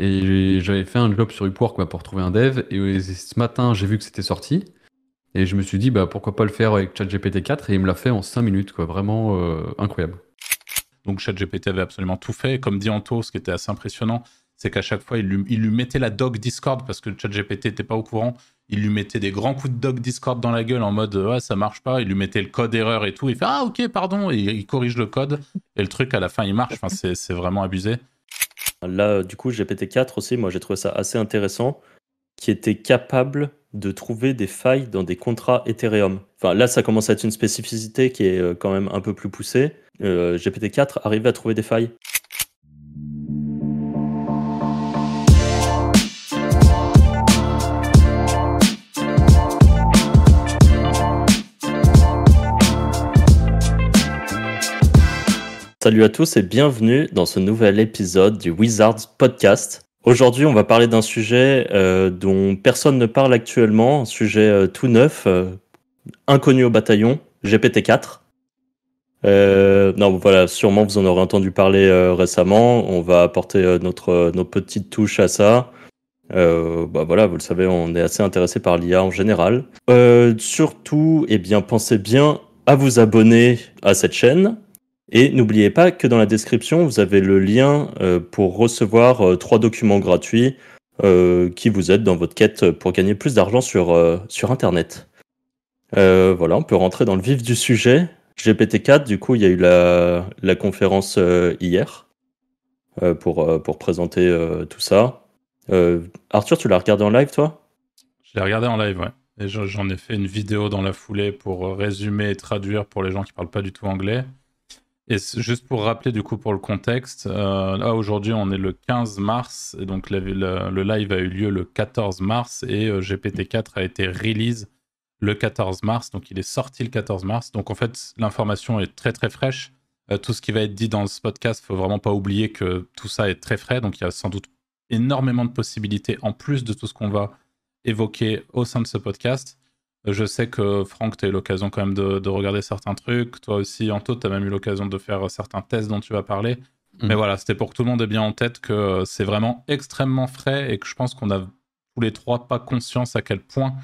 Et j'avais fait un job sur Upwork bah, pour trouver un dev. Et ce matin, j'ai vu que c'était sorti. Et je me suis dit, bah, pourquoi pas le faire avec ChatGPT 4 Et il me l'a fait en 5 minutes, quoi. Vraiment euh, incroyable. Donc ChatGPT avait absolument tout fait. Comme dit Anto, ce qui était assez impressionnant, c'est qu'à chaque fois, il lui, il lui, mettait la doc Discord parce que ChatGPT n'était pas au courant. Il lui mettait des grands coups de doc Discord dans la gueule en mode ouais, ça marche pas. Il lui mettait le code erreur et tout. Il fait ah ok, pardon. Et il corrige le code. Et le truc, à la fin, il marche. Enfin, c'est vraiment abusé. Là, du coup, GPT-4 aussi, moi j'ai trouvé ça assez intéressant, qui était capable de trouver des failles dans des contrats Ethereum. Enfin, là, ça commence à être une spécificité qui est euh, quand même un peu plus poussée. Euh, GPT-4 arrive à trouver des failles. Salut à tous et bienvenue dans ce nouvel épisode du Wizards Podcast. Aujourd'hui, on va parler d'un sujet euh, dont personne ne parle actuellement, un sujet euh, tout neuf, euh, inconnu au bataillon, GPT-4. non, voilà, sûrement vous en aurez entendu parler récemment. On va apporter notre, notre petite touche à ça. bah voilà, vous le savez, on est assez intéressé par l'IA en général. surtout, eh bien, pensez bien à vous abonner à cette chaîne et n'oubliez pas que dans la description, vous avez le lien euh, pour recevoir euh, trois documents gratuits euh, qui vous aident dans votre quête pour gagner plus d'argent sur, sur Internet. voilà, on peut rentrer dans le vif du sujet. GPT-4, du coup, il y a eu la, la conférence hier pour, pour présenter tout ça. Arthur, tu l'as regardé en live, toi? Je l'ai regardé en live, ouais. Et j'en ai fait une vidéo dans la foulée pour résumer et traduire pour les gens qui parlent pas du tout anglais. Et juste pour rappeler du coup pour le contexte, euh, là aujourd'hui on est le 15 mars et donc le, live a eu lieu le 14 mars et euh, GPT-4 a été release le 14 mars, donc il est sorti le 14 mars. Donc en fait l'information est très très fraîche. Euh, tout ce qui va être dit dans ce podcast, faut vraiment pas oublier que tout ça est très frais, donc il y a sans doute énormément de possibilités en plus de tout ce qu'on va évoquer au sein de ce podcast. Je sais que Franck, tu as eu l'occasion quand même de, regarder certains trucs. Toi aussi, Anto, tu as même eu l'occasion de faire certains tests dont tu vas parler. Mm. Mais voilà, c'était pour que tout le monde ait bien en tête que c'est vraiment extrêmement frais et que je pense qu'on a tous les trois pas conscience à quel point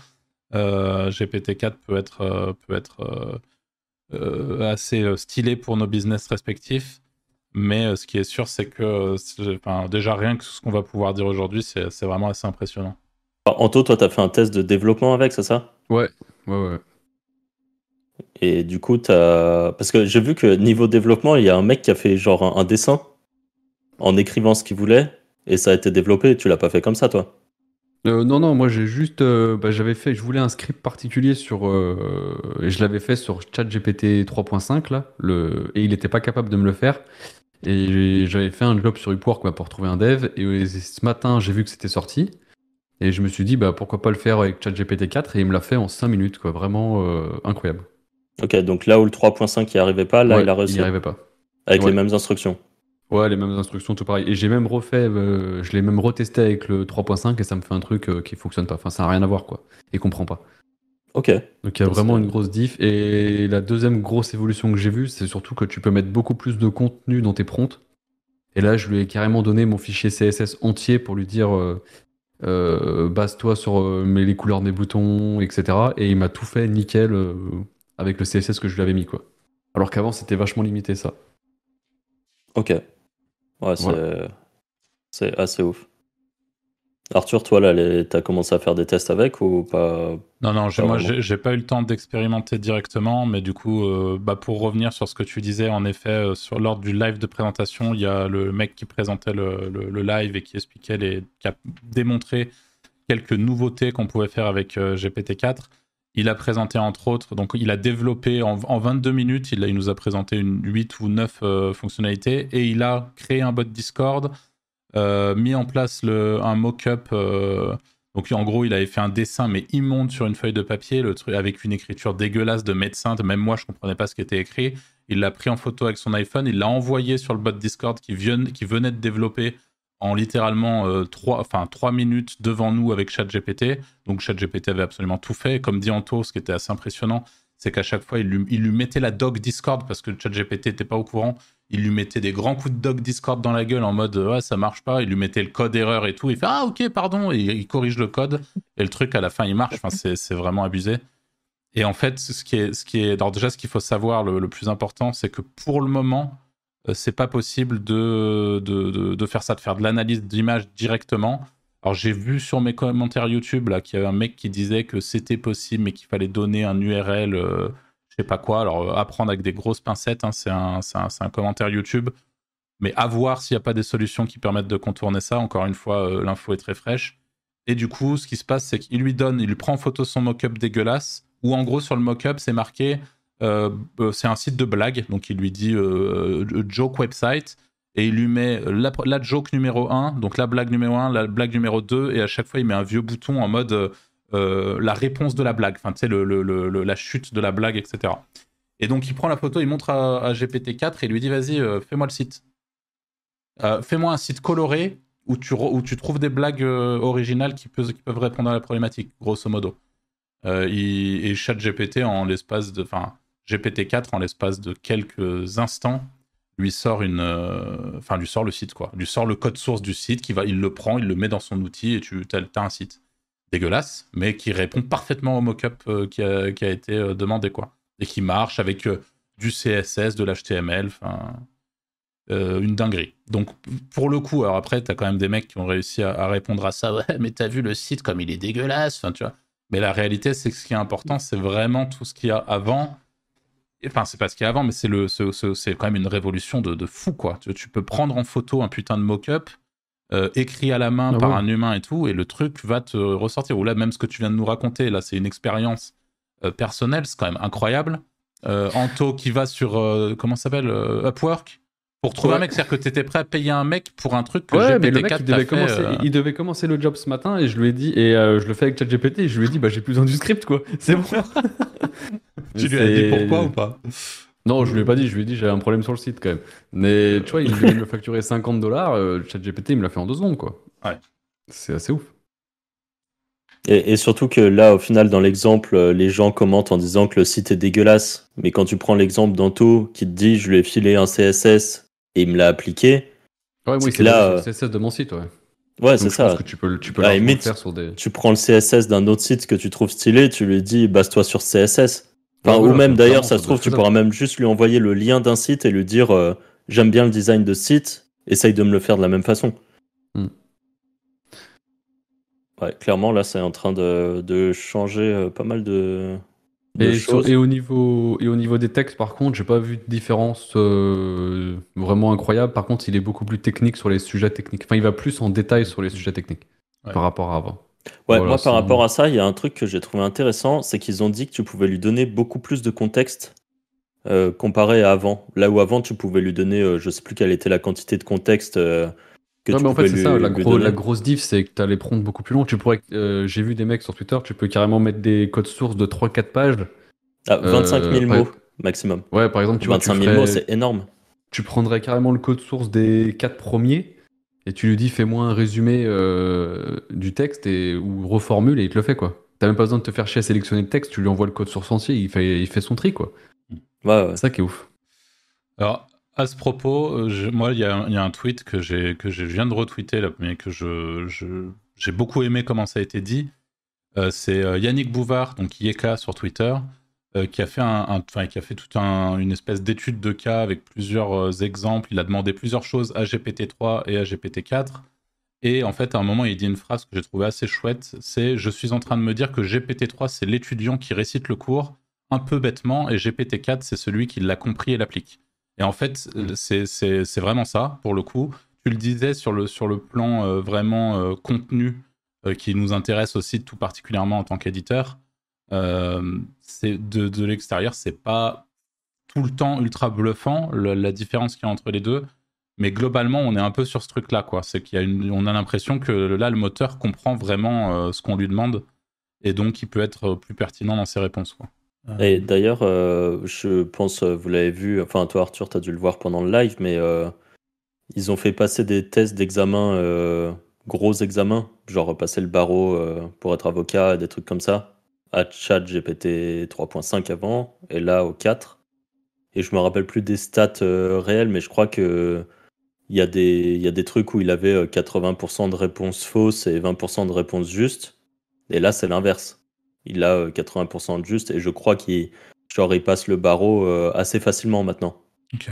euh, GPT-4 peut être, euh, peut être euh, assez stylé pour nos business respectifs. Mais ce qui est sûr, c'est que déjà rien que ce qu'on va pouvoir dire aujourd'hui, c'est vraiment assez impressionnant. Anto, toi, tu as fait un test de développement avec, c'est ça? Ouais, ouais, ouais. Et du coup, as... parce que j'ai vu que niveau développement, il y a un mec qui a fait genre un, dessin en écrivant ce qu'il voulait et ça a été développé. Tu l'as pas fait comme ça, toi? Euh, non, non, moi j'ai juste, euh, bah, j'avais fait, je voulais un script particulier sur, euh, et je l'avais fait sur ChatGPT 3.5 là, le, et il n'était pas capable de me le faire. Et j'avais fait un job sur Upwork quoi, pour trouver un dev. Et ce matin, j'ai vu que c'était sorti. Et je me suis dit, bah, pourquoi pas le faire avec ChatGPT 4 et il me l'a fait en 5 minutes, quoi. Vraiment euh, incroyable. Ok, donc là où le 3.5 n'y arrivait pas, là il a réussi. Il n'y arrivait pas. Avec les mêmes instructions. Ouais, les mêmes instructions, tout pareil. Et j'ai même refait, euh, je l'ai même retesté avec le 3.5 et ça me fait un truc euh, qui fonctionne pas. Enfin, ça n'a rien à voir, quoi. Et comprend pas. Ok. Donc il y a vraiment une grosse diff. Et la deuxième grosse évolution que j'ai vue, c'est surtout que tu peux mettre beaucoup plus de contenu dans tes prompts. Et là, je lui ai carrément donné mon fichier CSS entier pour lui dire euh, base-toi sur euh, les couleurs des boutons, etc. Et il m'a tout fait nickel euh, avec le CSS que je lui avais mis, quoi. Alors qu'avant, c'était vachement limité, ça. Ok. Ouais, c'est assez ouf. Arthur, toi, là, t'as commencé à faire des tests avec ou pas Non, non, moi, j'ai pas eu le temps d'expérimenter directement, mais du coup, euh, bah, pour revenir sur ce que tu disais, en effet, euh, sur lors du live de présentation, il y a le mec qui présentait le, live et qui expliquait les, qui a démontré quelques nouveautés qu'on pouvait faire avec euh, GPT-4. Il a présenté entre autres, donc il a développé en, 22 minutes, il, il, nous a présenté une 8 ou 9 fonctionnalités et il a créé un bot Discord euh, mis en place le, un mock-up. Euh, donc en gros, il avait fait un dessin mais immonde sur une feuille de papier, le truc avec une écriture dégueulasse de médecin. Même moi, je comprenais pas ce qui était écrit. Il l'a pris en photo avec son iPhone, il l'a envoyé sur le bot Discord qui, venait de développer en littéralement 3, euh, enfin, 3 minutes devant nous avec ChatGPT. Donc ChatGPT avait absolument tout fait. Comme dit Anto, ce qui était assez impressionnant, c'est qu'à chaque fois, il lui, il lui, mettait la doc Discord parce que ChatGPT n'était pas au courant. Il lui mettait des grands coups de doc Discord dans la gueule en mode ouais, ça marche pas. Il lui mettait le code erreur et tout. Il fait ah, ok, pardon. Et il corrige le code. Et le truc, à la fin, il marche. Enfin, c'est vraiment abusé. Et en fait, ce qui est, ce qui est, alors déjà, ce qu'il faut savoir, le, plus important, c'est que pour le moment, euh, c'est pas possible de, de, de, de, faire ça, de faire de l'analyse d'image directement. Alors j'ai vu sur mes commentaires YouTube là qu'il y avait un mec qui disait que c'était possible, mais qu'il fallait donner un URL, euh, je sais pas quoi. Alors euh, apprendre avec des grosses pincettes, hein, c'est un, commentaire YouTube. Mais à voir s'il n'y a pas des solutions qui permettent de contourner ça. Encore une fois, euh, l'info est très fraîche. Et du coup, ce qui se passe, c'est qu'il lui donne, il prend en photo son mock-up dégueulasse, ou en gros sur le mock-up, c'est marqué, c'est un site de blague, donc il lui dit joke website et il lui met la, la, joke numéro 1, donc la blague numéro 1, la blague numéro 2, et à chaque fois il met un vieux bouton en mode euh, euh, la réponse de la blague, enfin tu sais, le, la chute de la blague, etc. Et donc il prend la photo, il montre à, GPT-4 et il lui dit vas-y, euh, fais-moi le site. fais-moi un site coloré où tu, où tu trouves des blagues originales qui, peuvent, répondre à la problématique, grosso modo. Et ChatGPT en l'espace de. Enfin, GPT-4 en l'espace de quelques instants lui sort une, euh, enfin lui sort le site quoi, lui sort le code source du site, qui va, il le prend, il le met dans son outil et tu as, un site dégueulasse, mais qui répond parfaitement au mock-up euh, qui, a, été euh, demandé quoi, et qui marche avec du CSS, de l'HTML, une dinguerie. Donc pour le coup, alors après t'as quand même des mecs qui ont réussi à, répondre à ça, ouais, mais t'as vu le site comme il est dégueulasse, tu vois. Mais la réalité c'est que ce qui est important, c'est vraiment tout ce qu'il y a avant Enfin, c'est pas ce qu'il y a avant, mais c'est quand même une révolution de, de fou, quoi. Tu, tu, peux prendre en photo un putain de mock-up, euh, écrit à la main ah par un humain et tout, et le truc va te ressortir. Ou là, même ce que tu viens de nous raconter, là, c'est une expérience euh, personnelle, c'est quand même incroyable. Euh, Anto qui va sur, euh, comment ça s'appelle, Upwork, pour trouver un mec, c'est-à-dire que tu étais prêt à payer un mec pour un truc que ouais, GPT-4 le mec, il devait, commencer, il devait commencer le job ce matin et je lui ai dit, et je le fais avec ChatGPT, et je lui ai dit, bah j'ai plus besoin du script, quoi. C'est bon. tu lui as dit pourquoi ou pas? Non, je lui ai pas dit, je lui ai dit j'ai un problème sur le site quand même. Mais tu vois, il me facturer 50 dollars, euh, ChatGPT il me l'a fait en deux secondes quoi. Ouais. C'est assez ouf. Et, et, surtout que là, au final, dans l'exemple, euh, les gens commentent en disant que le site est dégueulasse. Mais quand tu prends l'exemple d'Anto qui te dit je lui ai filé un CSS et il me l'a appliqué. Ouais, oui, c'est le CSS de mon site, ouais. Ouais, c'est ça. Que tu peux, tu peux ah, faire sur des... Tu prends le CSS d'un autre site que tu trouves stylé, tu lui dis base-toi sur CSS ou même d'ailleurs, ça se trouve, tu pourras même juste lui envoyer le lien d'un site et lui dire euh, j'aime bien le design de ce site, essaye de me le faire de la même façon. Hmm. Ouais, clairement, là, c'est en train de, de changer euh, pas mal de. et, choses. et, au niveau, et au niveau des textes, par contre, j'ai pas vu de différence euh, vraiment incroyable. Par contre, il est beaucoup plus technique sur les sujets techniques. Enfin, il va plus en détail sur les sujets techniques par rapport à avant. Ouais, moi par rapport à ça, il y a un truc que j'ai trouvé intéressant, c'est qu'ils ont dit que tu pouvais lui donner beaucoup plus de contexte euh, comparé à avant. Là où avant tu pouvais lui donner, euh, je sais plus quelle était la quantité de contexte euh, que tu mais en fait, c'est ça, la, la, grosse diff, c'est que tu as les prompts beaucoup plus longs. Tu pourrais, j'ai vu des mecs sur Twitter, tu peux carrément mettre des codes sources de 3-4 pages. Ah, 25 000 mots maximum. Ouais, par exemple, tu 25 000 mots, c'est énorme. Tu prendrais carrément le code source des 4 premiers et tu lui dis fais-moi un résumé euh, du texte et, ou reformule et il te le fait quoi. T'as même pas besoin de te faire chier à sélectionner le texte, tu lui envoies le code source entier, il fait, il fait son tri quoi. Ouais, C'est ça qui est ouf. Alors, à ce propos, euh, moi, il y, y, a un tweet que, que je viens de retweeter, là, mais que je, j'ai beaucoup aimé comment ça a été dit. Euh, c'est Yannick Bouvard, donc Yeka sur Twitter, euh, qui a fait, un, qui a fait toute une espèce d'étude de cas avec plusieurs euh, exemples. Il a demandé plusieurs choses à GPT-3 et à GPT-4. Et en fait, à un moment, il dit une phrase que j'ai trouvée assez chouette, c'est « Je suis en train de me dire que GPT-3, c'est l'étudiant qui récite le cours, un peu bêtement, et GPT-4, c'est celui qui l'a compris et l'applique. » Et en fait, mmh. c'est vraiment ça, pour le coup. Tu le disais sur le, sur le plan euh, vraiment contenu, qui nous intéresse aussi tout particulièrement en tant qu'éditeur. Euh, c'est de, de l'extérieur, c'est pas tout le temps ultra bluffant la différence qu'il y a entre les deux. Mais globalement, on est un peu sur ce truc-là, quoi. C'est qu'il a on a l'impression que là, le moteur comprend vraiment euh, ce qu'on lui demande et donc il peut être plus pertinent dans ses réponses, quoi. Euh. Et d'ailleurs, je pense, vous l'avez vu, enfin toi Arthur, tu as dû le voir pendant le live, mais ils ont fait passer des tests d'examen, gros examens, genre passer le barreau pour être avocat, des trucs comme ça. À chat GPT 3.5 avant, et là au 4. Et je me rappelle plus des stats euh, réelles, mais je crois que il y, a des, il y a des trucs où il avait 80% de réponses fausses et 20% de réponses justes. Et là, c'est l'inverse. Il a 80% de justes et je crois qu'il genre, il passe le barreau assez facilement maintenant. Ok.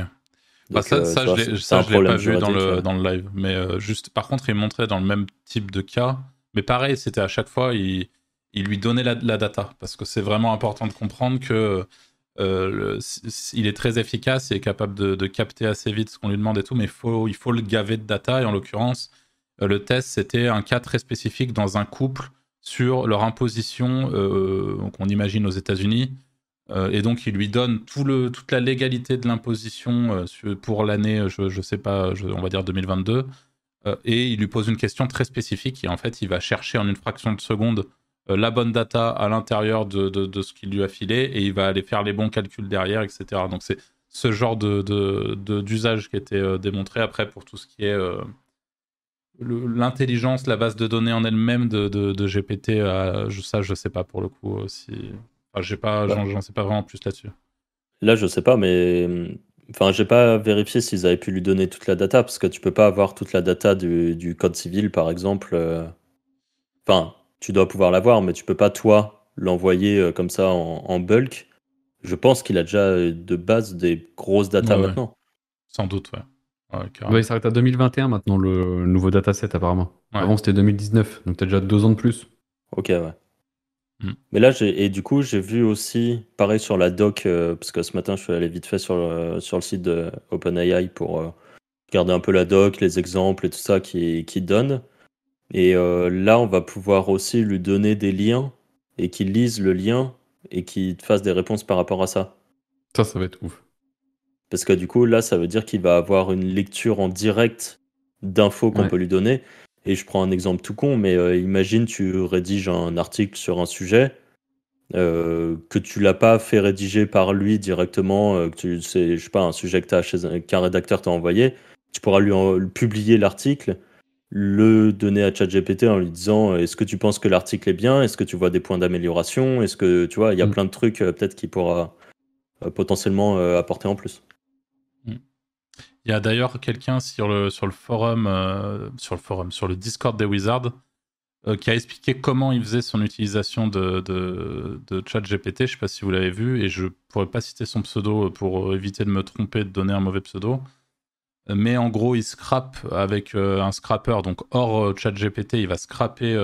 Bah, ça, ça, je l'ai pas vu dans le, dans le live. Mais euh, juste, par contre, il montrait dans le même type de cas. Mais pareil, c'était à chaque fois, il, il lui donnait la, la data. Parce que c'est vraiment important de comprendre que euh, il est très efficace et est capable de, capter assez vite ce qu'on lui demande et tout. Mais il faut le gaver de data. Et en l'occurrence, euh, le test, c'était un cas très spécifique dans un couple sur leur imposition qu'on imagine aux États-Unis euh, et donc, il lui donne toute la légalité de l'imposition euh, pour l'année, je ne sais pas, on va dire 2022. Euh, et il lui pose une question très spécifique. Et en fait, il va chercher en une fraction de seconde la bonne data à l'intérieur de, de, ce qu'il lui a filé. Et il va aller faire les bons calculs derrière, etc. Donc, c'est ce genre d'usage qui a été démontré. Après, pour tout ce qui est l'intelligence, la base de données en elle-même de, de, GPT, ça, je ne sais pas pour le coup si j'ai pas, bah. j'en sais pas vraiment plus là-dessus. Là, je sais pas, mais enfin, j'ai pas vérifié s'ils avaient pu lui donner toute la data parce que tu peux pas avoir toute la data du, code civil, par exemple. Euh. Enfin, tu dois pouvoir l'avoir, mais tu peux pas toi l'envoyer euh, comme ça en, bulk. Je pense qu'il a déjà euh, de base des grosses data maintenant. Sans doute, ouais. Ouais, il s'arrête à 2021 maintenant, le nouveau dataset apparemment. Avant c'était 2019, donc tu as déjà deux ans de plus. Ok, ouais. Mm. Mais là, et du coup, j'ai vu aussi, pareil sur la doc, euh, parce que ce matin, je suis allé vite fait sur le, sur le site de OpenAI pour euh, regarder un peu la doc, les exemples et tout ça qui, qui donne. Et euh, là, on va pouvoir aussi lui donner des liens et qu'il lise le lien et qu'il fasse des réponses par rapport à ça. Ça, ça va être ouf. Parce que du coup, là, ça veut dire qu'il va avoir une lecture en direct d'infos qu'on peut lui donner. Et je prends un exemple tout con, mais euh, imagine tu rédiges un article sur un sujet euh, que tu l'as pas fait rédiger par lui directement, euh, que tu sais, je sais pas, un sujet que chez qu'un rédacteur t'a envoyé, tu pourras lui publier l'article, le donner à ChatGPT en lui disant est-ce que tu penses que l'article est bien, est-ce que tu vois des points d'amélioration, est-ce que tu vois, il y a mm. plein de trucs peut-être qu'il pourra potentiellement apporter en plus. Il y a d'ailleurs quelqu'un sur le, sur le forum, euh, sur le forum, sur le Discord des Wizards, euh, qui a expliqué comment il faisait son utilisation de, de, de ChatGPT. Je ne sais pas si vous l'avez vu, et je ne pourrais pas citer son pseudo pour éviter de me tromper et de donner un mauvais pseudo. Mais en gros, il scrape avec euh, un scrapper, donc hors ChatGPT, il va scraper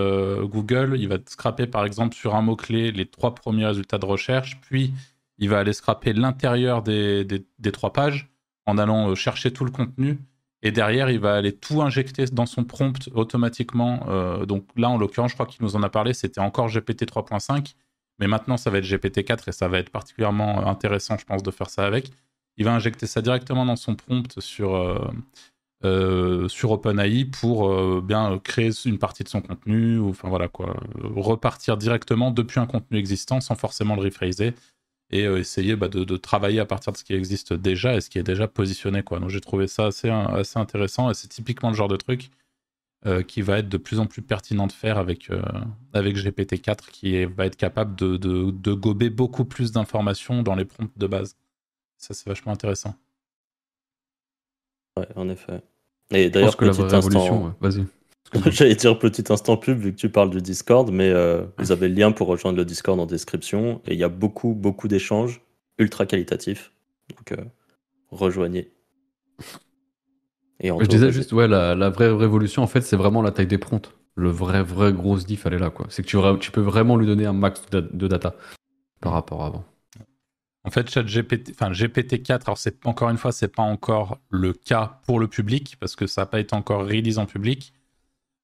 Google, il va scraper par exemple sur un mot-clé les trois premiers résultats de recherche, puis il va aller scraper l'intérieur des, trois pages en allant euh, chercher tout le contenu. Et derrière, il va aller tout injecter dans son prompt automatiquement. Euh, donc là, en l'occurrence, je crois qu'il nous en a parlé, c'était encore GPT 3.5. Mais maintenant, ça va être GPT 4 et ça va être particulièrement intéressant, je pense, de faire ça avec. Il va injecter ça directement dans son prompt sur, euh, sur OpenAI pour bien créer une partie de son contenu, ou enfin voilà quoi, repartir directement depuis un contenu existant sans forcément le rephraser et euh, essayer bah, de, travailler à partir de ce qui existe déjà et ce qui est déjà positionné. Quoi. Donc j'ai trouvé ça assez, assez intéressant et c'est typiquement le genre de truc euh, qui va être de plus en plus pertinent de faire avec, euh, avec GPT-4 qui va être capable de, de, gober beaucoup plus d'informations dans les prompts de base. Ça c'est vachement intéressant. Ouais, en effet. Et d'ailleurs, petit instant... Vas-y. J'allais dire petit instant pub vu que tu parles du Discord, mais euh, vous avez le lien pour rejoindre le Discord en description. Et il y a beaucoup, beaucoup d'échanges ultra qualitatifs. Donc euh, rejoignez. Et Je disais juste, ouais, la, vraie révolution, en fait, c'est vraiment la taille des prompts. Le vrai, vrai gros diff, elle est là, quoi. C'est que tu, tu, peux vraiment lui donner un max de, data par rapport à avant. En fait, GPT, enfin GPT-4, alors encore une fois, c'est pas encore le cas pour le public parce que ça n'a pas été encore release en public.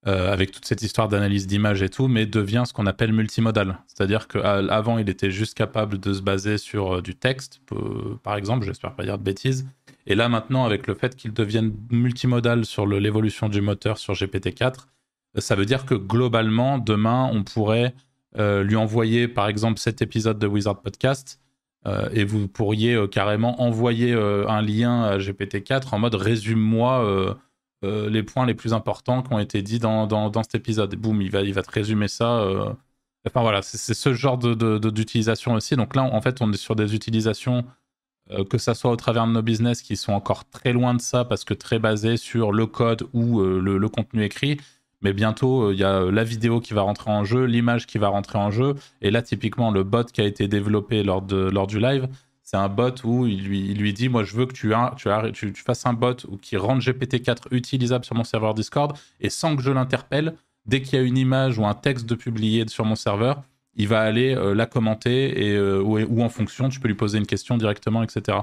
Euh, avec toute cette histoire d'analyse d'image et tout, mais devient ce qu'on appelle multimodal. C'est-à-dire qu'avant, il était juste capable de se baser sur euh, du texte, par exemple, j'espère pas dire de bêtises. Et là, maintenant, avec le fait qu'il devienne multimodal sur l'évolution du moteur sur GPT-4, euh, ça veut dire que globalement, demain, on pourrait lui envoyer, par exemple, cet épisode de Wizard Podcast. Et vous pourriez carrément envoyer un lien à GPT-4 en mode résume-moi euh, les points les plus importants qui ont été dits dans, dans, cet épisode. boum, il va, il va te résumer ça. Euh, Enfin voilà, c'est ce genre d'utilisation de, aussi. Donc là, en fait, on est sur des utilisations, euh, que ça soit au travers de nos business, qui sont encore très loin de ça, parce que très basées sur le code ou euh, le, contenu écrit. Mais bientôt, il y a la vidéo qui va rentrer en jeu, l'image qui va rentrer en jeu. Et là, typiquement, le bot qui a été développé lors, du live, c'est un bot où il lui, dit Moi, je veux que tu, tu, tu, fasses un bot qui rende GPT-4 utilisable sur mon serveur Discord. Et sans que je l'interpelle, dès qu'il y a une image ou un texte de publié sur mon serveur, il va aller euh, la commenter euh, ou, en fonction, tu peux lui poser une question directement, etc.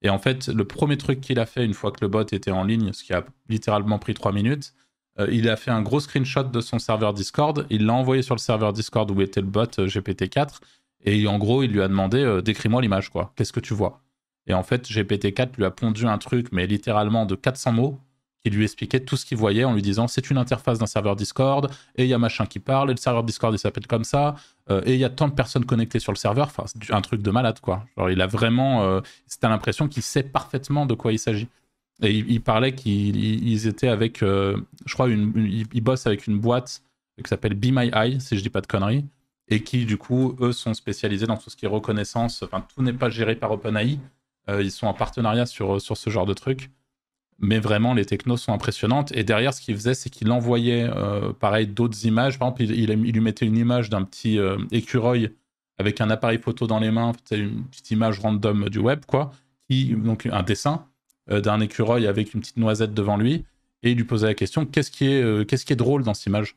Et en fait, le premier truc qu'il a fait une fois que le bot était en ligne, ce qui a littéralement pris trois minutes, euh, il a fait un gros screenshot de son serveur Discord, il l'a envoyé sur le serveur Discord où était le bot GPT-4 et en gros, il lui a demandé euh, décris-moi l'image, quoi. Qu'est-ce que tu vois? Et en fait, GPT-4 lui a pondu un truc, mais littéralement de 400 mots, qui lui expliquait tout ce qu'il voyait en lui disant c'est une interface d'un serveur Discord, et il y a machin qui parle, et le serveur Discord il s'appelle comme ça, euh, et il y a tant de personnes connectées sur le serveur. Enfin, c'est un truc de malade, quoi. Genre, il a vraiment. Euh, C'était l'impression qu'il sait parfaitement de quoi il s'agit. Et il, parlait qu'ils étaient avec, je crois, une, ils bossent avec une boîte qui s'appelle Be My Eye, si je dis pas de conneries, et qui, du coup, eux, sont spécialisés dans tout ce qui est reconnaissance. Enfin, tout n'est pas géré par OpenAI. Euh, ils sont en partenariat sur, sur ce genre de trucs. Mais vraiment, les technos sont impressionnantes. Et derrière, ce qu'il faisait, c'est qu'il envoyait, euh, pareil, d'autres images. Par exemple, il, lui mettait une image d'un petit euh, écureuil avec un appareil photo dans les mains, une petite image random du web, quoi. Qui, donc, un dessin d'un écureuil avec une petite noisette devant lui. Et il lui posait la question qu'est-ce qui, est, qu'est-ce qui est drôle dans cette image?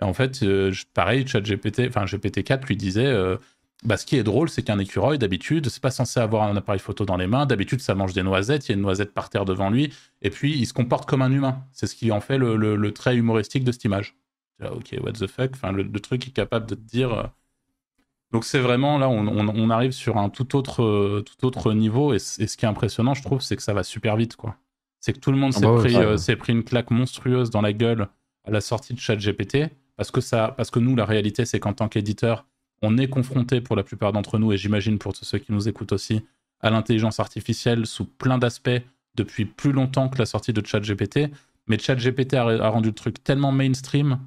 Et en fait, euh, pareil, ChatGPT, enfin GPT-4 lui disait euh, bah, ce qui est drôle, c'est qu'un écureuil, d'habitude, c'est pas censé avoir un appareil photo dans les mains. D'habitude, ça mange des noisettes, il y a une noisette par terre devant lui, et puis il se comporte comme un humain. C'est ce qui en fait le, trait humoristique de cette image. ok, what the fuck? Enfin, le, truc est capable de te dire. Euh, donc c'est vraiment là, on, on, arrive sur un tout autre, tout autre niveau, et, ce qui est impressionnant, je trouve, c'est que ça va super vite, quoi. C'est que tout le monde ah bah s'est pris, pris une claque monstrueuse dans la gueule à la sortie de ChatGPT parce que, ça, parce que nous, la réalité, c'est qu'en tant qu'éditeur, on est confronté pour la plupart d'entre nous, et j'imagine pour tous ceux qui nous écoutent aussi, à l'intelligence artificielle sous plein d'aspects depuis plus longtemps que la sortie de ChatGPT. Mais ChatGPT a, a rendu le truc tellement mainstream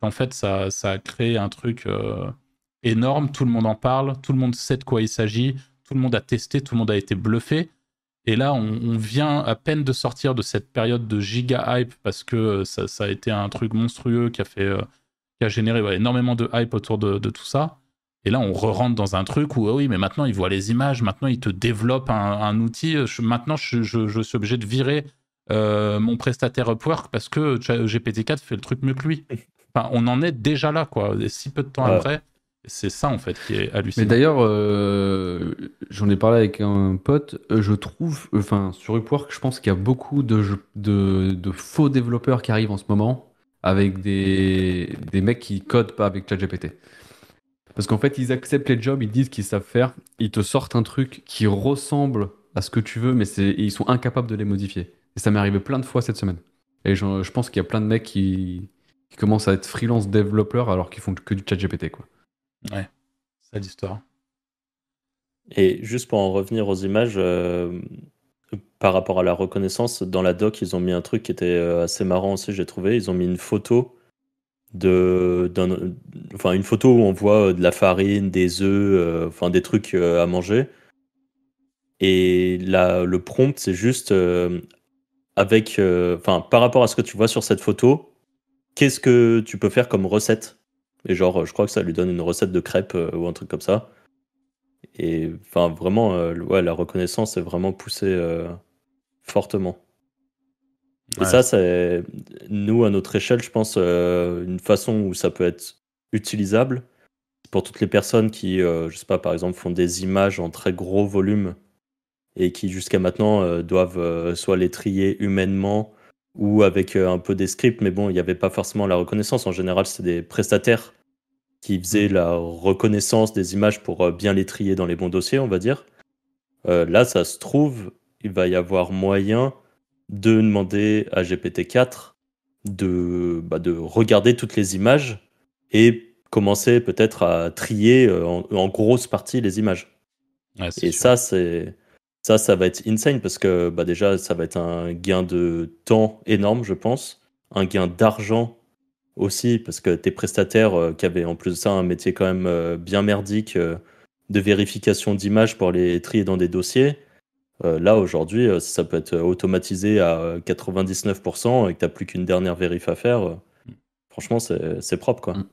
qu'en fait, ça, ça, a créé un truc euh, énorme. Tout le monde en parle, tout le monde sait de quoi il s'agit, tout le monde a testé, tout le monde a été bluffé. Et là, on, vient à peine de sortir de cette période de giga hype parce que ça, ça a été un truc monstrueux qui a fait. Euh, qui a généré énormément de hype autour de, tout ça. Et là, on re-rentre dans un truc où, oh oui, mais maintenant, il voit les images, maintenant, il te développe un, outil. maintenant, je, suis obligé de virer euh, mon prestataire Upwork parce que GPT-4 fait le truc mieux que lui. Enfin, on en est déjà là, quoi. Et si peu de temps après, c'est ça, en fait, qui est hallucinant. Mais d'ailleurs, euh, j'en ai parlé avec un pote, euh, je trouve, enfin, sur Upwork, je pense qu'il y a beaucoup de, de faux développeurs qui arrivent en ce moment avec des, des mecs qui codent pas avec ChatGPT. Parce qu'en fait, ils acceptent les jobs, ils disent qu'ils savent faire, ils te sortent un truc qui ressemble à ce que tu veux, mais ils sont incapables de les modifier. Et ça m'est arrivé plein de fois cette semaine. Et je, pense qu'il y a plein de mecs qui, qui, commencent à être freelance développeurs alors qu'ils font que du ChatGPT. Quoi. Ouais, c'est l'histoire. Et juste pour en revenir aux images, euh, par rapport à la reconnaissance, dans la doc, ils ont mis un truc qui était euh, assez marrant aussi, j'ai trouvé. Ils ont mis une photo de, une photo où on voit euh, de la farine, des œufs, enfin des trucs à manger. Et là, le prompt, c'est juste avec, enfin par rapport à ce que tu vois sur cette photo, qu'est-ce que tu peux faire comme recette? Et genre, je crois que ça lui donne une recette de crêpes ou un truc comme ça. Et enfin, vraiment, euh, ouais, la reconnaissance est vraiment poussée euh, fortement. Et ça, c'est nous, à notre échelle, je pense, euh, une façon où ça peut être utilisable pour toutes les personnes qui, je sais pas, par exemple, font des images en très gros volume et qui, jusqu'à maintenant, doivent soit les trier humainement ou avec un peu des scripts, mais bon, il n'y avait pas forcément la reconnaissance. En général, c'est des prestataires qui faisait la reconnaissance des images pour euh, bien les trier dans les bons dossiers, on va dire. Euh, là, ça se trouve, il va y avoir moyen de demander à GPT-4 de, bah, de regarder toutes les images et commencer peut-être à trier euh, en, grosse partie les images. et ça, c'est ça, ça va être insane parce que bah, déjà, ça va être un gain de temps énorme, je pense, un gain d'argent aussi, parce que tes prestataires qui avaient en plus de ça un métier quand même bien merdique de vérification d'images pour les trier dans des dossiers, là aujourd'hui, ça peut être automatisé à 99% et que tu n'as plus qu'une dernière vérif à faire. franchement, c'est propre quoi. Mm.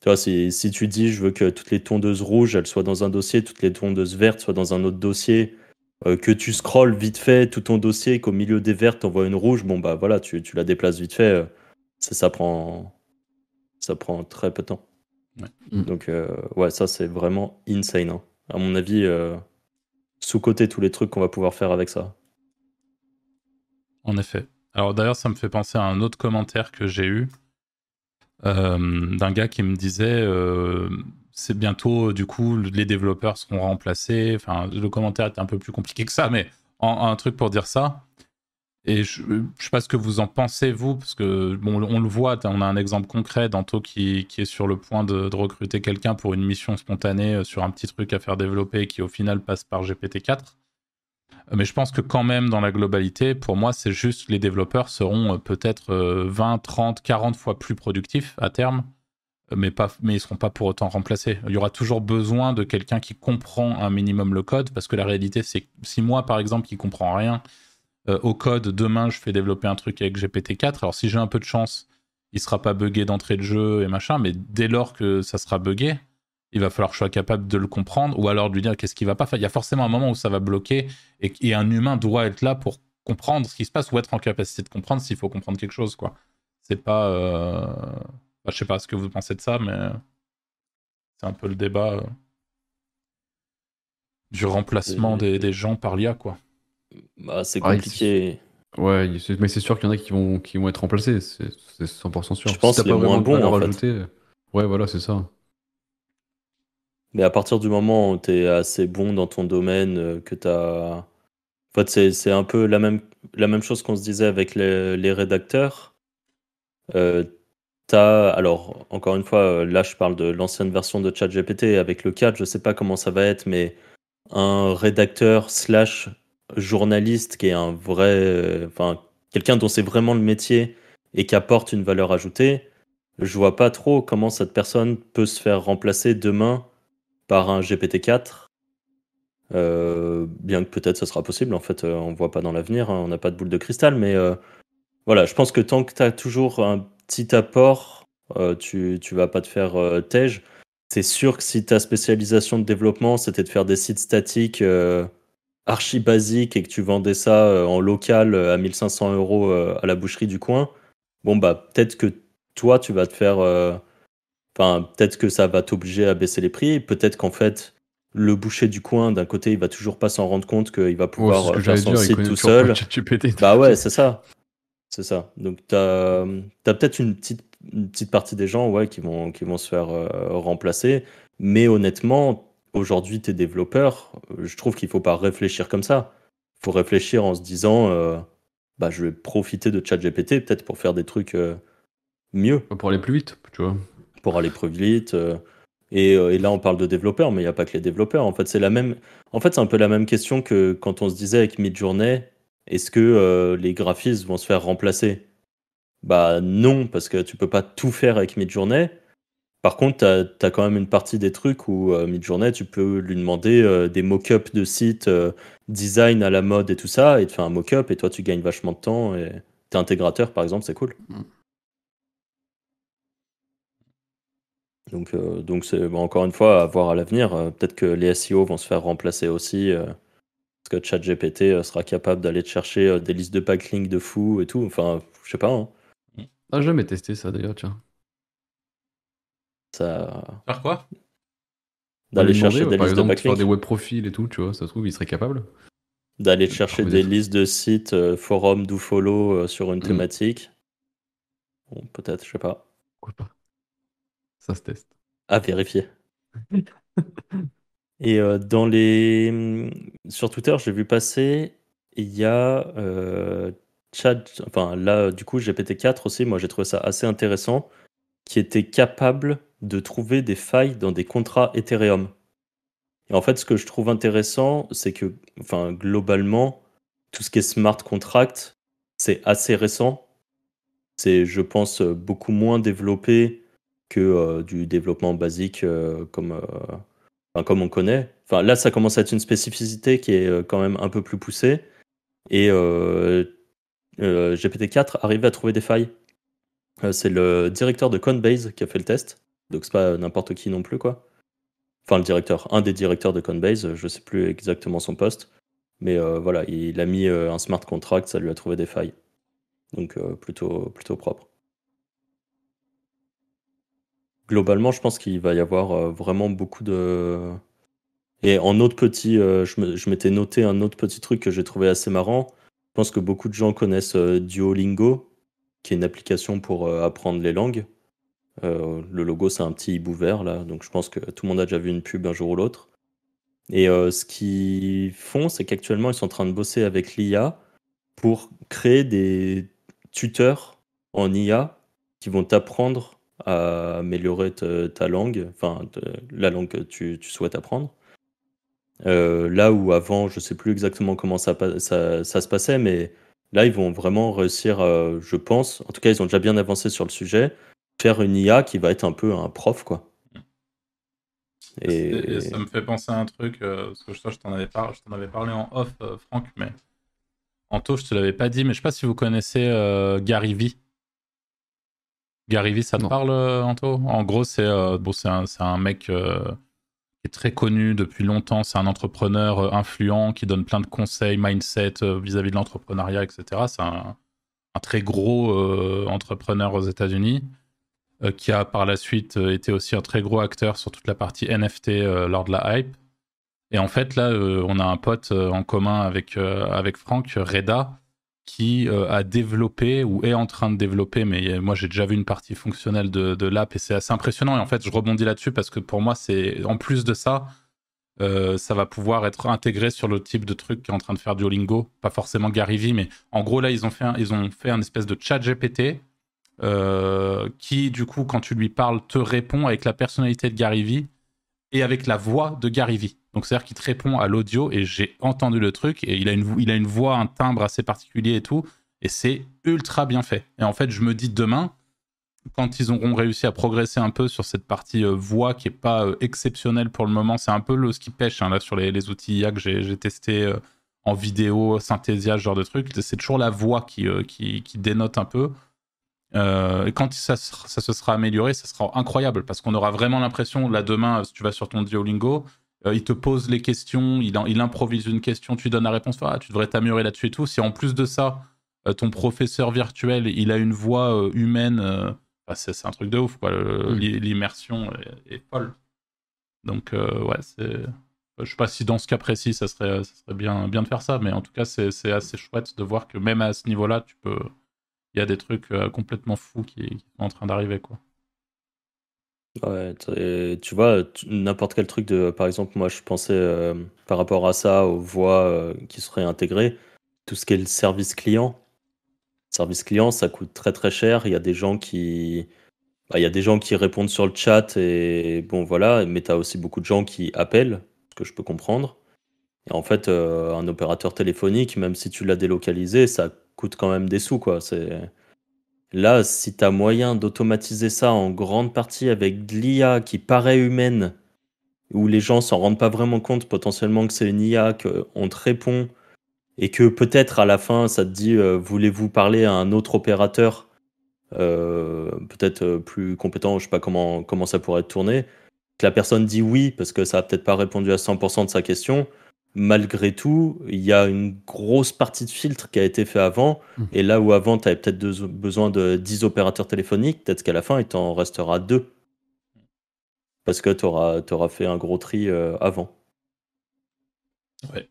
Tu vois, si, si, tu dis je veux que toutes les tondeuses rouges elles soient dans un dossier, toutes les tondeuses vertes soient dans un autre dossier, euh, que tu scrolles vite fait tout ton dossier, qu'au milieu des vertes t'envoies une rouge, bon bah voilà, tu, tu la déplaces vite fait, euh, ça, ça, prend, ça prend très peu de temps. Mm. Donc euh, ouais, ça c'est vraiment insane. Hein. À mon avis, sous-côté tous les trucs qu'on va pouvoir faire avec ça. En effet. Alors d'ailleurs, ça me fait penser à un autre commentaire que j'ai eu. Euh, d'un gars qui me disait euh, c'est bientôt du coup les développeurs seront remplacés. Enfin, le commentaire était un peu plus compliqué que ça, mais un truc pour dire ça. Et je, ne sais pas ce que vous en pensez vous, parce que bon, on le voit, on a un exemple concret d'Anto qui, qui, est sur le point de, de recruter quelqu'un pour une mission spontanée euh, sur un petit truc à faire développer qui au final passe par GPT-4. Mais je pense que quand même, dans la globalité, pour moi, c'est juste les développeurs seront euh, peut-être 20, 30, 40 fois plus productifs à terme, mais, ils ne seront pas pour autant remplacés. Il y aura toujours besoin de quelqu'un qui comprend un minimum le code, parce que la réalité, c'est si moi, par exemple, qui comprend rien euh, au code, demain, je fais développer un truc avec GPT-4, alors si j'ai un peu de chance, il ne sera pas buggé d'entrée de jeu et machin, mais dès lors que ça sera buggé, il va falloir que je sois capable de le comprendre ou alors de lui dire qu'est-ce qui va pas. il y a forcément un moment où ça va bloquer et, un humain doit être là pour comprendre ce qui se passe ou être en capacité de comprendre s'il faut comprendre quelque chose. quoi. C'est pas. Euh... je sais pas ce que vous pensez de ça, mais c'est un peu le débat euh, du remplacement des, gens par l'IA. quoi. Bah, c'est compliqué. Ouais, mais c'est sûr qu'il y en a qui vont, qui vont être remplacés, c'est 100% sûr. Je pense que c'est moins bon en fait. Ouais, voilà, c'est ça. Mais à partir du moment où tu es assez bon dans ton domaine, euh, que tu as. En fait, c'est un peu la même, la même chose qu'on se disait avec les, rédacteurs. Euh, alors, encore une fois, euh, là, je parle de l'ancienne version de ChatGPT. Avec le 4, je sais pas comment ça va être, mais un rédacteur slash journaliste qui est un vrai. Euh, enfin, quelqu'un dont c'est vraiment le métier et qui apporte une valeur ajoutée, je vois pas trop comment cette personne peut se faire remplacer demain par un GPT-4. Euh, bien que peut-être ce sera possible, en fait, euh, on voit pas dans l'avenir, hein, on n'a pas de boule de cristal, mais euh, voilà, je pense que tant que tu as toujours un petit apport, tu, tu vas pas te faire tège. C'est sûr que si ta spécialisation de développement, c'était de faire des sites statiques archi basiques et que tu vendais ça en local à 1500 euros à la boucherie du coin, bon, bah, peut-être que toi, tu vas te faire Enfin, peut-être que ça va t'obliger à baisser les prix. Peut-être qu'en fait, le boucher du coin, d'un côté, il va toujours pas s'en rendre compte qu'il va pouvoir faire son site tout seul. Bah ouais, c'est ça. C'est ça. Donc, tu as, peut-être une petite, petite partie des gens ouais, qui, vont, qui vont se faire euh, remplacer. Mais honnêtement, aujourd'hui, tes développeurs, je trouve qu'il faut pas réfléchir comme ça. Il faut réfléchir en se disant euh, bah, je vais profiter de ChatGPT peut-être pour faire des trucs euh, mieux. Pour aller plus vite, tu vois pour aller plus vite. Euh, euh, et, là, on parle de développeurs, mais il n'y a pas que les développeurs. En fait, c'est même. En fait, un peu la même question que quand on se disait avec Midjourney, est-ce que euh, les graphistes vont se faire remplacer? Bah non, parce que tu peux pas tout faire avec Midjourney. Par contre, tu as, quand même une partie des trucs où Midjourney, tu peux lui demander des mock-ups de sites, design à la mode et tout ça, et te faire un mock-up, et toi, tu gagnes vachement de temps. Et t'es intégrateur, par exemple, c'est cool. Mm. Donc, euh, donc c'est encore une fois à voir à l'avenir. Euh, peut-être que les SEO vont se faire remplacer aussi. Euh, parce que ChatGPT sera capable d'aller chercher des listes de backlinks de fou et tout. Enfin, je sais pas. Hein. Ah, jamais testé ça d'ailleurs, tiens. Ça. Faire quoi? D'aller chercher des listes de backlinks. des web profils et tout, tu vois, ça se trouve, il serait capable. D'aller chercher des listes de sites, forums, do follow sur une mm. thématique. Bon, peut-être, je sais pas. Pourquoi pas ça se teste. À vérifier. Et euh, dans les... Hmm, sur Twitter, j'ai vu passer, il y a euh, Chad, enfin là, du coup, GPT-4 aussi, moi j'ai trouvé ça assez intéressant, qui était capable de trouver des failles dans des contrats Ethereum. Et en fait, ce que je trouve intéressant, c'est que, enfin, globalement, tout ce qui est smart contract, c'est assez récent c'est, je pense, beaucoup moins développé que du développement basique comme, comme on connaît. Enfin, là, ça commence à être une spécificité qui est quand même un peu plus poussée. Et GPT-4 arrive à trouver des failles. c'est le directeur de Conbase qui a fait le test. Donc, c'est pas n'importe qui non plus, quoi. Enfin, le directeur, un des directeurs de Conbase, je sais plus exactement son poste. Mais voilà, il a mis un smart contract, ça lui a trouvé des failles. Donc, plutôt, plutôt propre globalement, je pense qu'il va y avoir euh, vraiment beaucoup de. Et en autre petit, euh, je m'étais noté un autre petit truc que j'ai trouvé assez marrant. Je pense que beaucoup de gens connaissent euh, Duolingo, qui est une application pour apprendre les langues. le logo, c'est un petit hibou vert, là. Donc je pense que tout le monde a déjà vu une pub un jour ou l'autre. Et ce qu'ils font, c'est qu'actuellement, ils sont en train de bosser avec l'IA pour créer des tuteurs en IA qui vont t'apprendre à améliorer ta, langue, enfin la langue que tu, souhaites apprendre. Euh, là où avant, je sais plus exactement comment ça, ça, se passait, mais là, ils vont vraiment réussir, euh, je pense, en tout cas, ils ont déjà bien avancé sur le sujet, faire une IA qui va être un peu un prof, quoi. Et... ça me fait penser à un truc, euh, parce que je, je t'en avais, avais, parlé en off, Franck, mais Anto, je te l'avais pas dit, mais je sais pas si vous connaissez Gary Vee. Gary Vee, ça te parle, euh, Anto? En gros, c'est euh, bon, un, un, mec euh, qui est très connu depuis longtemps. C'est un entrepreneur influent qui donne plein de conseils, mindset vis-à-vis de l'entrepreneuriat, etc. C'est un, un, très gros entrepreneur aux États-Unis qui a par la suite été aussi un très gros acteur sur toute la partie NFT lors de la hype. Et en fait, là, on a un pote en commun avec, avec Franck, Reda, qui euh, a développé ou est en train de développer, mais moi j'ai déjà vu une partie fonctionnelle de, l'app et c'est assez impressionnant. Et en fait, je rebondis là-dessus parce que pour moi, c'est en plus de ça, euh, ça va pouvoir être intégré sur le type de truc qui est en train de faire Duolingo. Pas forcément Gary mais en gros, là, ils ont fait un, ils ont fait un espèce de chat GPT euh, qui, du coup, quand tu lui parles, te répond avec la personnalité de Gary et avec la voix de Gary Vee. Donc c'est-à-dire qu'il te répond à l'audio et j'ai entendu le truc et il a, une, il a une voix, un timbre assez particulier et tout. Et c'est ultra bien fait. Et en fait, je me dis demain, quand ils auront réussi à progresser un peu sur cette partie euh, voix qui est pas euh, exceptionnelle pour le moment, c'est un peu le, ce qui pêche hein, là sur les, les, outils IA que j'ai testé euh, en vidéo, Synthesia, ce genre de truc. C'est toujours la voix qui, qui, qui, dénote un peu. Et quand ça, ça, se sera amélioré, ça sera incroyable parce qu'on aura vraiment l'impression, là demain, si tu vas sur ton Duolingo, euh, il te pose les questions, il, il, improvise une question, tu donnes la réponse, ah, tu devrais t'améliorer là-dessus et tout. Si en plus de ça, euh, ton professeur virtuel, il a une voix euh, humaine, bah, c'est un truc de ouf, quoi. Mm. L'immersion est, folle. Donc, ouais, c'est. Je sais pas si dans ce cas précis, ça serait, ça serait bien, bien de faire ça, mais en tout cas, c'est assez chouette de voir que même à ce niveau-là, tu peux. Il y a des trucs complètement fous qui, sont en train d'arriver, quoi. Ouais, tu vois, n'importe quel truc de, par exemple, moi je pensais euh, par rapport à ça, aux voix euh, qui seraient intégrées, tout ce qui est le service client. Service client, ça coûte très très cher. Il y a des gens qui, bah, il y a des gens qui répondent sur le chat et bon voilà, mais tu as aussi beaucoup de gens qui appellent, ce que je peux comprendre. Et en fait, euh, un opérateur téléphonique, même si tu l'as délocalisé, ça coûte quand même des sous, quoi. C'est Là, si tu as moyen d'automatiser ça en grande partie avec de l'IA qui paraît humaine, où les gens s'en rendent pas vraiment compte potentiellement que c'est une IA, qu'on te répond, et que peut-être à la fin, ça te dit euh, voulez-vous parler à un autre opérateur, euh, peut-être euh, plus compétent, je sais pas comment, comment ça pourrait être tourné, que la personne dit oui parce que ça a peut-être pas répondu à 100% de sa question, malgré tout, il y a une grosse partie de filtre qui a été fait avant. Mmh. Et là où avant, tu avais peut-être besoin de 10 opérateurs téléphoniques, peut-être qu'à la fin, il t'en restera 2. Parce que tu auras, auras, fait un gros tri euh, avant. Ouais.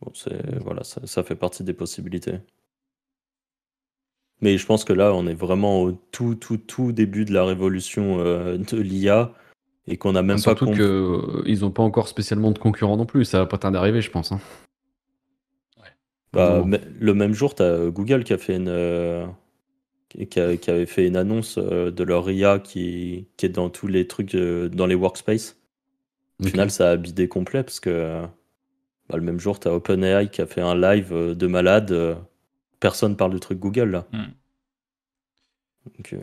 Bon, voilà, ça, ça, fait partie des possibilités. Mais je pense que là, on est vraiment au tout, tout, tout début de la révolution euh, de l'IA et qu'on a même pas. Surtout qu'ils euh, n'ont pas encore spécialement de concurrents non plus, ça va pas tarder d'arriver, je pense. Hein. Bah, le même jour, tu as Google qui a fait une. Euh, qui, avait fait une annonce euh, de leur IA qui, qui est dans tous les trucs, dans les workspaces. Au final, ça a bidé complet parce que bah, le même jour, tu as OpenAI qui a fait un live de malade. personne parle du truc Google là. Hmm. Donc,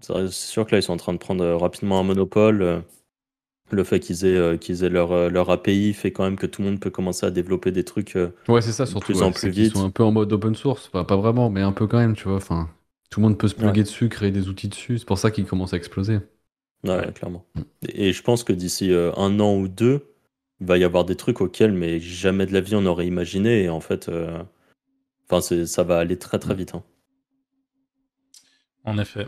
c'est sûr que là, ils sont en train de prendre rapidement un monopole. Le fait qu'ils aient, qu'ils aient leur, leur API fait quand même que tout le monde peut commencer à développer des trucs ouais, c'est ça, surtout, plus en plus vite. Ils sont un peu en mode open source, pas vraiment, mais un peu quand même, tu vois. Enfin, tout le monde peut se plugger dessus, créer des outils dessus. C'est pour ça qu'ils commencent à exploser. Ouais, clairement. Mm. Et je pense que d'ici un an ou deux, il va y avoir des trucs auxquels mais jamais de la vie on aurait imaginé. Et en fait, euh, enfin, ça va aller très très mm. vite. Hein. En effet.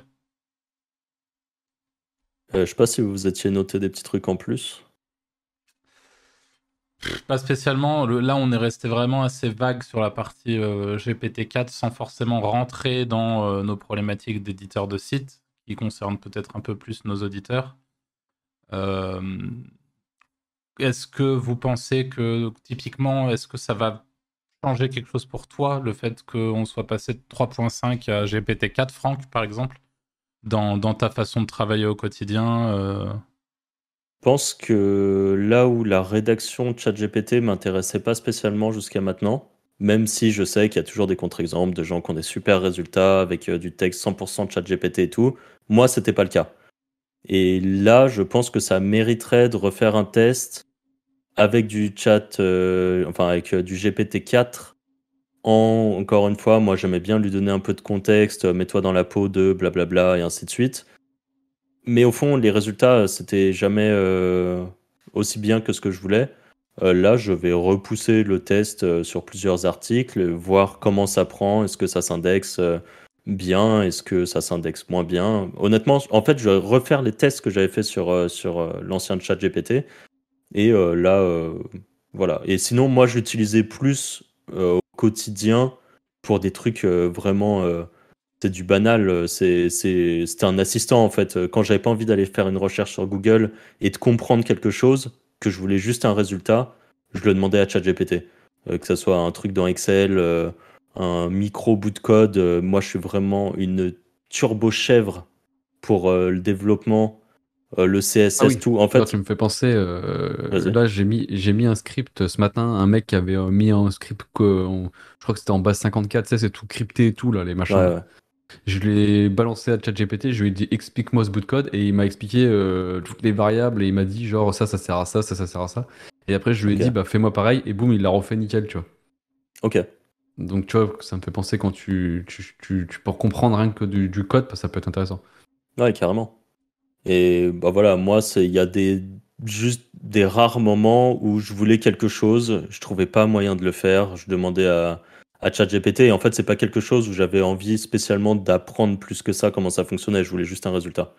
Euh, je sais pas si vous étiez noté des petits trucs en plus. Pas spécialement. là, on est resté vraiment assez vague sur la partie euh, GPT-4 sans forcément rentrer dans nos problématiques d'éditeurs de sites qui concernent peut-être un peu plus nos auditeurs. Est-ce que vous pensez que typiquement, est-ce que ça va changer quelque chose pour toi, le fait qu'on soit passé de 3.5 à GPT-4, Franck, par exemple, dans, ta façon de travailler au quotidien euh? Je pense que là où la rédaction de ChatGPT m'intéressait pas spécialement jusqu'à maintenant, même si je sais qu'il y a toujours des contre-exemples de gens qui ont des super résultats avec euh, du texte 100% de ChatGPT et tout, moi, c'était pas le cas. Et là, je pense que ça mériterait de refaire un test avec du chat, euh, enfin avec du GPT-4. En, encore une fois, moi j'aimais bien lui donner un peu de contexte, euh, mets-toi dans la peau de blablabla et ainsi de suite. Mais au fond, les résultats, c'était jamais aussi bien que ce que je voulais. là, je vais repousser le test sur plusieurs articles, voir comment ça prend, est-ce que ça s'indexe bien Est-ce que ça s'indexe moins bien Honnêtement, en fait, je vais refaire les tests que j'avais fait sur, euh, sur euh, l'ancien chat GPT. Et euh, là, voilà. Et sinon, moi, je l'utilisais plus quotidien pour des trucs vraiment. c'est du banal. C'était un assistant, en fait. Quand j'avais pas envie d'aller faire une recherche sur Google et de comprendre quelque chose, que je voulais juste un résultat, je le demandais à ChatGPT. que ce soit un truc dans Excel un micro bout de code. Euh, moi, je suis vraiment une turbo chèvre pour euh, le développement, euh, le CSS, ah tout. En fait, tu me fais penser. là, j'ai mis, j'ai mis un script ce matin. Un mec qui avait mis un script que, je crois que c'était en base 54. Tu sais, c'est tout crypté et tout là, les machins. Je l'ai balancé à ChatGPT, je lui ai dit explique-moi ce bout de code et il m'a expliqué toutes les variables et il m'a dit genre ça ça sert à ça, ça ça sert à ça. Et après je lui ai dit bah fais-moi pareil et boum il l'a refait nickel tu vois. Ok. Donc tu vois, ça me fait penser quand tu, tu, tu, tu peux comprendre rien que du, du code, ça peut être intéressant. Ouais, carrément. Et bah voilà, moi, il y a des juste des rares moments où je voulais quelque chose, je trouvais pas moyen de le faire, je demandais à, à ChatGPT et en fait, c'est pas quelque chose où j'avais envie spécialement d'apprendre plus que ça comment ça fonctionnait, je voulais juste un résultat.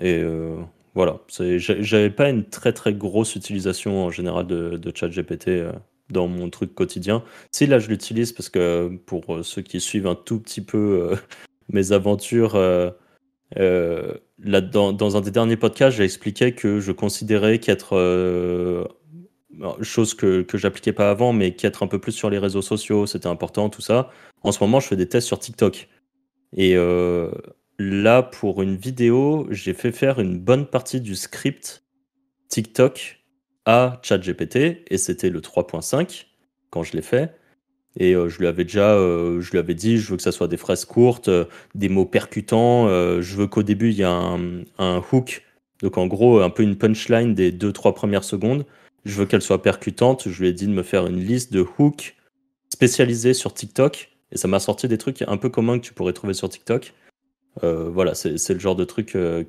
Et euh, voilà, j'avais pas une très très grosse utilisation en général de, de ChatGPT. Euh, dans mon truc quotidien. Si là je l'utilise parce que pour euh, ceux qui suivent un tout petit peu euh, mes aventures, euh, là, dans, un des derniers podcasts, j'ai expliqué que je considérais qu'être chose que, que j'appliquais pas avant, mais qu'être un peu plus sur les réseaux sociaux, c'était important, tout ça. En ce moment, je fais des tests sur TikTok. Et là, pour une vidéo, j'ai fait faire une bonne partie du script TikTok à ChatGPT et c'était le 3.5 quand je l'ai fait. Et euh, je lui avais déjà, euh, je lui avais dit, je veux que ça soit des phrases courtes, euh, des mots percutants. je veux qu'au début il y a un, un, hook, donc en gros un peu une punchline des deux trois premières secondes. Je veux qu'elle soit percutante. Je lui ai dit de me faire une liste de hooks spécialisés sur TikTok et ça m'a sorti des trucs un peu communs que tu pourrais trouver sur TikTok. Voilà, c'est le genre de truc que,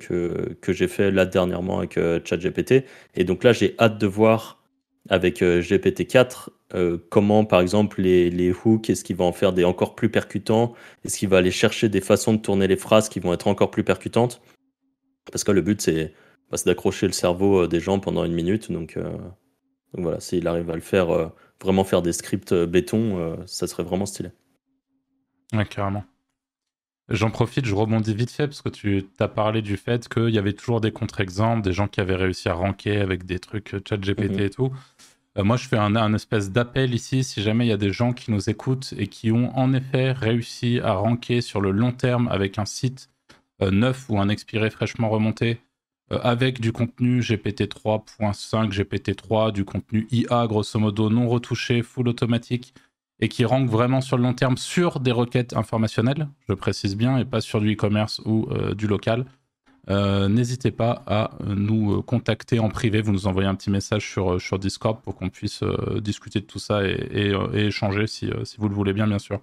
que j'ai fait là dernièrement avec ChatGPT. Et donc là, j'ai hâte de voir avec GPT-4 comment, par exemple, les, les hooks, est-ce qu'il va en faire des encore plus percutants? Est-ce qu'il va aller chercher des façons de tourner les phrases qui vont être encore plus percutantes? Parce que le but, c'est bah, d'accrocher le cerveau des gens pendant une minute. Donc, donc voilà, s'il arrive à le faire, vraiment faire des scripts béton, ça serait vraiment stylé. Ouais, carrément. J'en profite, je rebondis vite fait parce que tu as parlé du fait qu'il y avait toujours des contre-exemples, des gens qui avaient réussi à ranker avec des trucs chat GPT mhm. et tout. Euh, moi, je fais un, espèce d'appel ici si jamais il y a des gens qui nous écoutent et qui ont en effet réussi à ranker sur le long terme avec un site euh, neuf ou un expiré fraîchement remonté, euh, avec du contenu GPT 3.5, GPT 3, du contenu IA grosso modo non retouché, full automatique et qui rank vraiment sur le long terme sur des requêtes informationnelles, je précise bien, et pas sur du e-commerce ou du local, euh, n'hésitez pas à nous contacter en privé. Vous nous envoyez un petit message sur, Discord pour qu'on puisse discuter de tout ça et, échanger si, vous le voulez bien, bien sûr.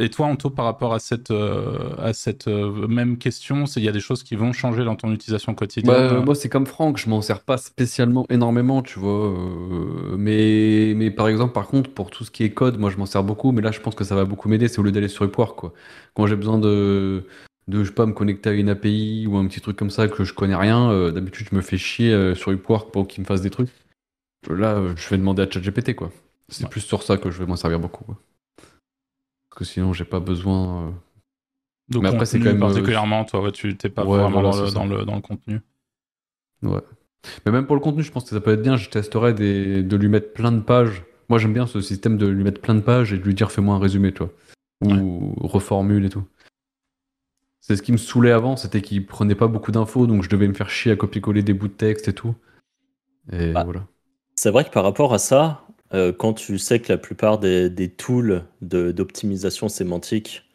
Et toi, Anto, par rapport à cette, euh, euh, même question, il y a des choses qui vont changer dans ton utilisation quotidienne? Bah, Moi, c'est comme Franck, je m'en sers pas spécialement énormément, tu vois. Euh, mais, mais par exemple, par contre, pour tout ce qui est code, moi, je m'en sers beaucoup. Mais là, je pense que ça va beaucoup m'aider. C'est au lieu d'aller sur Upwork, quoi. Quand j'ai besoin de, de, je sais pas, me connecter à une API ou un petit truc comme ça que je connais rien, d'habitude, je me fais chier sur Upwork pour qu'il me fasse des trucs. Là, je vais demander à ChatGPT, quoi. C'est plus sur ça que je vais m'en servir beaucoup. Quoi que sinon j'ai pas besoin. Euh. Donc, mais après, c'est quand même. Euh, particulièrement, toi, tu t'es pas vraiment dans, le, dans, le, contenu. Ouais. Mais même pour le contenu, je pense que ça peut être bien. Je testerais des... de lui mettre plein de pages. Moi, j'aime bien ce système de lui mettre plein de pages et de lui dire fais-moi un résumé, toi. Ou reformule et tout. C'est ce qui me saoulait avant, c'était qu'il prenait pas beaucoup d'infos, donc je devais me faire chier à copier-coller des bouts de texte et tout. Et bah, voilà. C'est vrai que par rapport à ça, euh, quand tu sais que la plupart des, des tools d'optimisation sémantique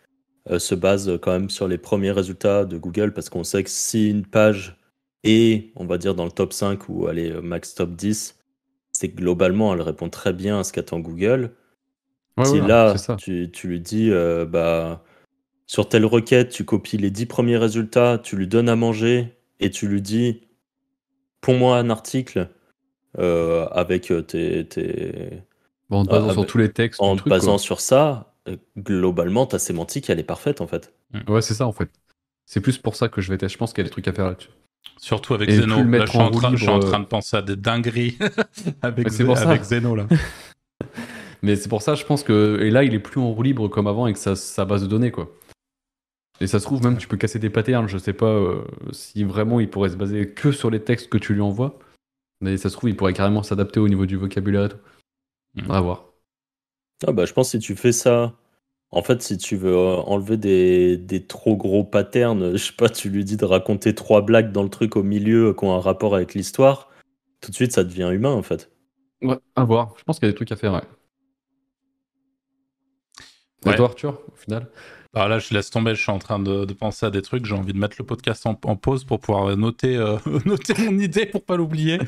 euh, se basent quand même sur les premiers résultats de Google, parce qu'on sait que si une page est, on va dire, dans le top 5 ou allez, euh, max top 10, c'est globalement, elle répond très bien à ce qu'attend Google. si là, tu, tu, lui dis, bah, sur telle requête, tu copies les 10 premiers résultats, tu lui donnes à manger et tu lui dis, pour moi un article euh, avec euh, tes. tes... en te basant sur tous les textes. En te basant sur ça, euh, globalement, ta sémantique, elle est parfaite en fait. Mm. Ouais, c'est ça en fait. C'est plus pour ça que je vais tester. Je pense qu'il y a des trucs à faire là-dessus. Surtout avec Zeno. Là, je suis, en train, je suis, en train, de penser à des dingueries avec, avec Zeno là. Mais c'est pour ça, je pense que. Et là, il est plus en roue libre comme avant avec sa, sa base de données, quoi. Et ça se trouve, même tu peux casser des patterns. Je sais pas si vraiment il pourrait se baser que sur les textes que tu lui envoies. Mais ça se trouve, il pourrait carrément s'adapter au niveau du vocabulaire et tout. On va voir. Ah bah, je pense que si tu fais ça, en fait, si tu veux euh, enlever des, des, trop gros patterns, je sais pas, tu lui dis de raconter trois blagues dans le truc au milieu qui ont un rapport avec l'histoire, tout de suite ça devient humain en fait. Ouais, à voir. Je pense qu'il y a des trucs à faire, ouais. ouais. Et toi, Arthur, au final? Alors là, je laisse tomber, je suis en train de, penser à des trucs, j'ai envie de mettre le podcast en, pause pour pouvoir noter, euh, mon idée pour pas l'oublier.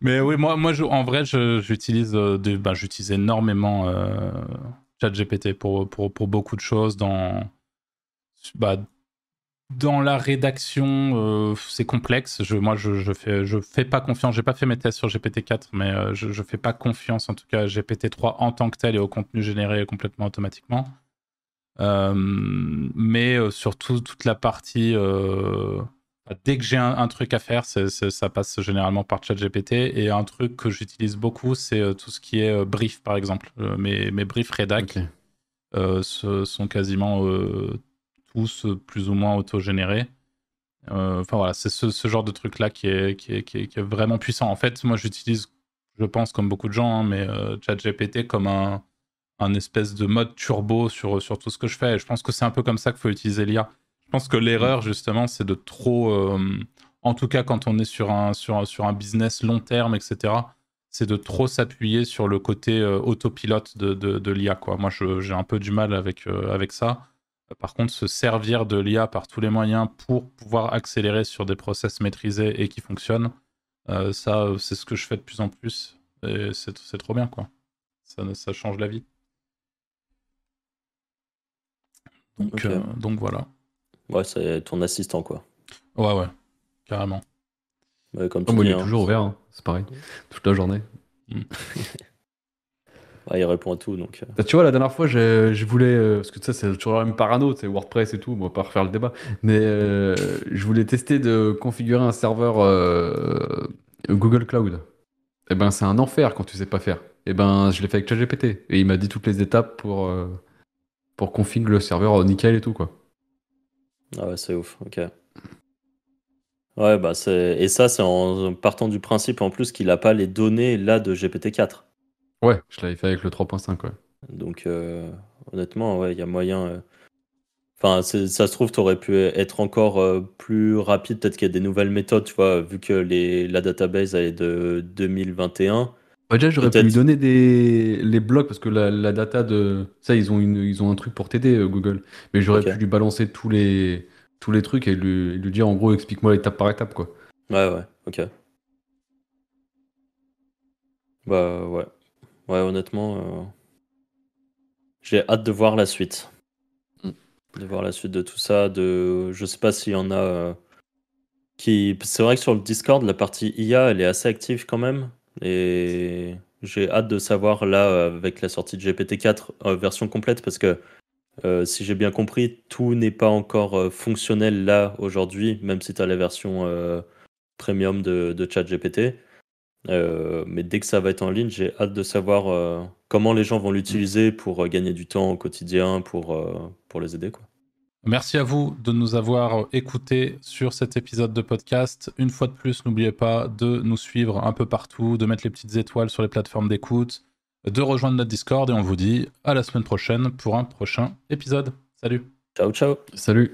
Mais oui, moi, moi en vrai, j'utilise euh, bah, j'utilise énormément euh, ChatGPT pour, pour, beaucoup de choses. Dans, bah, dans la rédaction, c'est complexe. Je, moi, je, fais, je fais pas confiance. J'ai pas fait mes tests sur GPT-4, mais je, je fais pas confiance en tout cas à GPT-3 en tant que tel et au contenu généré complètement automatiquement. Euh, mais euh, surtout toute la partie euh, dès que j'ai un, truc à faire, ça passe généralement par ChatGPT. Et un truc que j'utilise beaucoup, c'est tout ce qui est brief, par exemple. mes, mes briefs rédac sont quasiment tous plus ou moins autogénérés. Enfin voilà, c'est ce, genre de truc-là qui est, qui, est, qui, est, vraiment puissant. En fait, moi j'utilise, je pense, comme beaucoup de gens, hein, mais ChatGPT comme un, un espèce de mode turbo sur, sur tout ce que je fais. Et je pense que c'est un peu comme ça qu'il faut utiliser l'IA. Je pense que l'erreur, justement, c'est de trop. Euh, en tout cas, quand on est sur un, sur, sur un business long terme, etc., c'est de trop s'appuyer sur le côté euh, autopilote de, de, l'IA. Quoi. Moi, j'ai un peu du mal avec, euh, avec ça. Par contre, se servir de l'IA par tous les moyens pour pouvoir accélérer sur des process maîtrisés et qui fonctionnent, ça, c'est ce que je fais de plus en plus. Et c'est trop bien, quoi. Ça, ça change la vie. Donc, euh, donc voilà. Ouais, c'est ton assistant, quoi. Ouais, ouais, carrément. comme tu il est hein. toujours ouvert, hein. c'est pareil, toute la journée. Mm. il répond à tout, donc. Euh. Bah, tu vois, la dernière fois, je voulais, euh, parce que sais, c'est toujours la même parano, c'est WordPress et tout, on va pas refaire le débat, mais je voulais tester de configurer un serveur Google Cloud. Et eh ben, c'est un enfer quand tu sais pas faire. Et eh ben, je l'ai fait avec ChatGPT, et il m'a dit toutes les étapes pour pour configurer le serveur nickel et tout, quoi. Ah ouais, c'est ouf, ok. Ouais, bah c'est... Et ça, c'est en partant du principe en plus qu'il n'a pas les données là de GPT-4. Ouais, je l'avais fait avec le 3.5, ouais. Donc, euh, honnêtement, ouais, il y a moyen. Euh, enfin, ça se trouve, tu aurais pu être encore euh, plus rapide. Peut-être qu'il y a des nouvelles méthodes, tu vois, vu que les... la database elle est de 2021. Bah, déjà, j'aurais pu lui donner des les blocs parce que la, la data de ça, ils ont une ils ont un truc pour t'aider euh, Google. Mais j'aurais pu lui balancer tous les tous les trucs et lui, lui dire en gros explique-moi étape par étape quoi. Ouais, ouais, ok. Bah ouais. Ouais, honnêtement, euh, j'ai hâte de voir la suite. Mm. De voir la suite de tout ça. De... Je sais pas s'il y en a euh, qui. C'est vrai que sur le Discord, la partie IA, elle est assez active quand même. Et j'ai hâte de savoir là, avec la sortie de GPT-4 euh, version complète, parce que euh, si j'ai bien compris, tout n'est pas encore euh, fonctionnel là aujourd'hui, même si tu as la version premium de, de ChatGPT. Mais dès que ça va être en ligne, j'ai hâte de savoir comment les gens vont l'utiliser pour gagner du temps au quotidien, pour, pour les aider. Quoi. Merci à vous de nous avoir écoutés sur cet épisode de podcast. Une fois de plus, n'oubliez pas de nous suivre un peu partout, de mettre les petites étoiles sur les plateformes d'écoute, de rejoindre notre Discord et on vous dit à la semaine prochaine pour un prochain épisode. Salut Ciao, ciao Salut.